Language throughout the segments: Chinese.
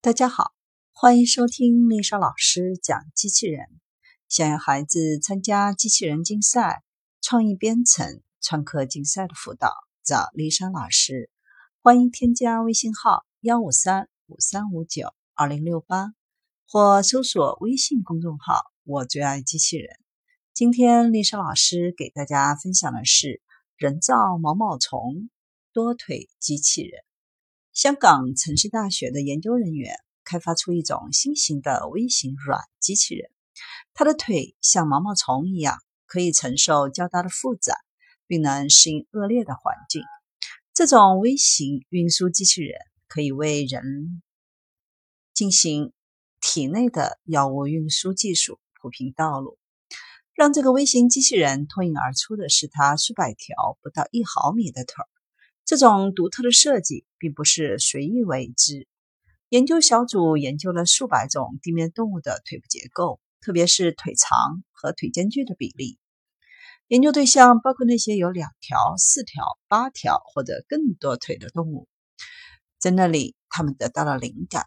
大家好，欢迎收听丽莎老师讲机器人。想要孩子参加机器人竞赛、创意编程、创客竞赛的辅导，找丽莎老师。欢迎添加微信号幺五三五三五九二零六八，或搜索微信公众号“我最爱机器人”。今天丽莎老师给大家分享的是人造毛毛虫多腿机器人。香港城市大学的研究人员开发出一种新型的微型软机器人，它的腿像毛毛虫一样，可以承受较大的负载，并能适应恶劣的环境。这种微型运输机器人可以为人进行体内的药物运输技术铺平道路。让这个微型机器人脱颖而出的是它数百条不到一毫米的腿儿。这种独特的设计并不是随意为之。研究小组研究了数百种地面动物的腿部结构，特别是腿长和腿间距的比例。研究对象包括那些有两条、四条、八条或者更多腿的动物。在那里，他们得到了灵感。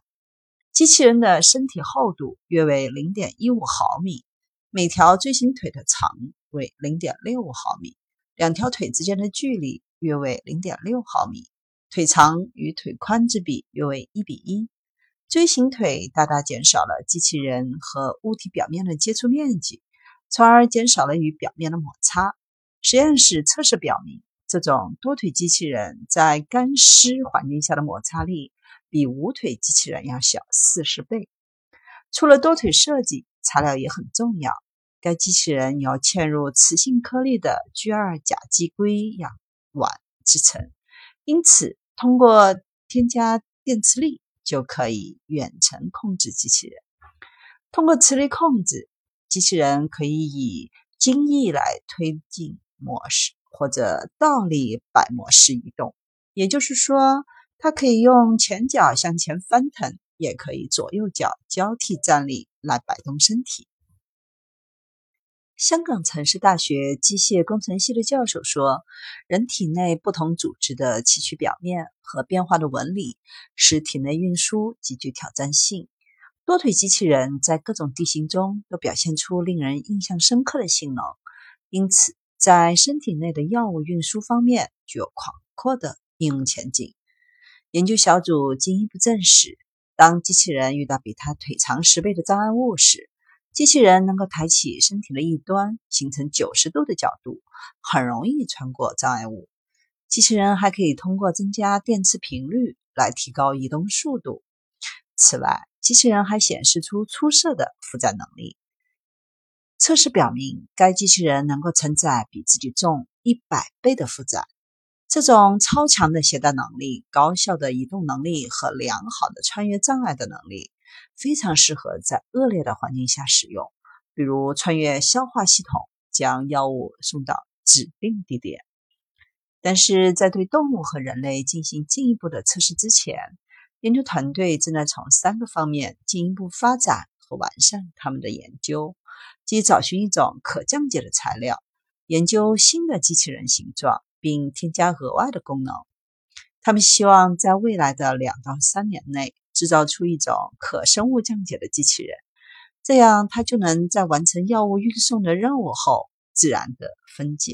机器人的身体厚度约为零点一五毫米，每条锥形腿的长为零点六五毫米，两条腿之间的距离约为零点六毫米，腿长与腿宽之比约为一比一。锥形腿大大减少了机器人和物体表面的接触面积。从而减少了与表面的摩擦。实验室测试表明，这种多腿机器人在干湿环境下的摩擦力比无腿机器人要小四十倍。除了多腿设计，材料也很重要。该机器人由嵌入磁性颗粒的 G 二甲基硅氧碗制成，因此通过添加电磁力就可以远程控制机器人。通过磁力控制。机器人可以以精翼来推进模式，或者倒立摆模式移动。也就是说，它可以用前脚向前翻腾，也可以左右脚交替站立来摆动身体。香港城市大学机械工程系的教授说：“人体内不同组织的崎岖表面和变化的纹理，使体内运输极具挑战性。”多腿机器人在各种地形中都表现出令人印象深刻的性能，因此在身体内的药物运输方面具有广阔的应用前景。研究小组进一步证实，当机器人遇到比它腿长十倍的障碍物时，机器人能够抬起身体的一端，形成九十度的角度，很容易穿过障碍物。机器人还可以通过增加电磁频率来提高移动速度。此外，机器人还显示出出色的负载能力。测试表明，该机器人能够承载比自己重一百倍的负载。这种超强的携带能力、高效的移动能力和良好的穿越障碍的能力，非常适合在恶劣的环境下使用，比如穿越消化系统，将药物送到指定地点。但是在对动物和人类进行进一步的测试之前，研究团队正在从三个方面进一步发展和完善他们的研究，即找寻一种可降解的材料，研究新的机器人形状，并添加额外的功能。他们希望在未来的两到三年内制造出一种可生物降解的机器人，这样它就能在完成药物运送的任务后自然的分解。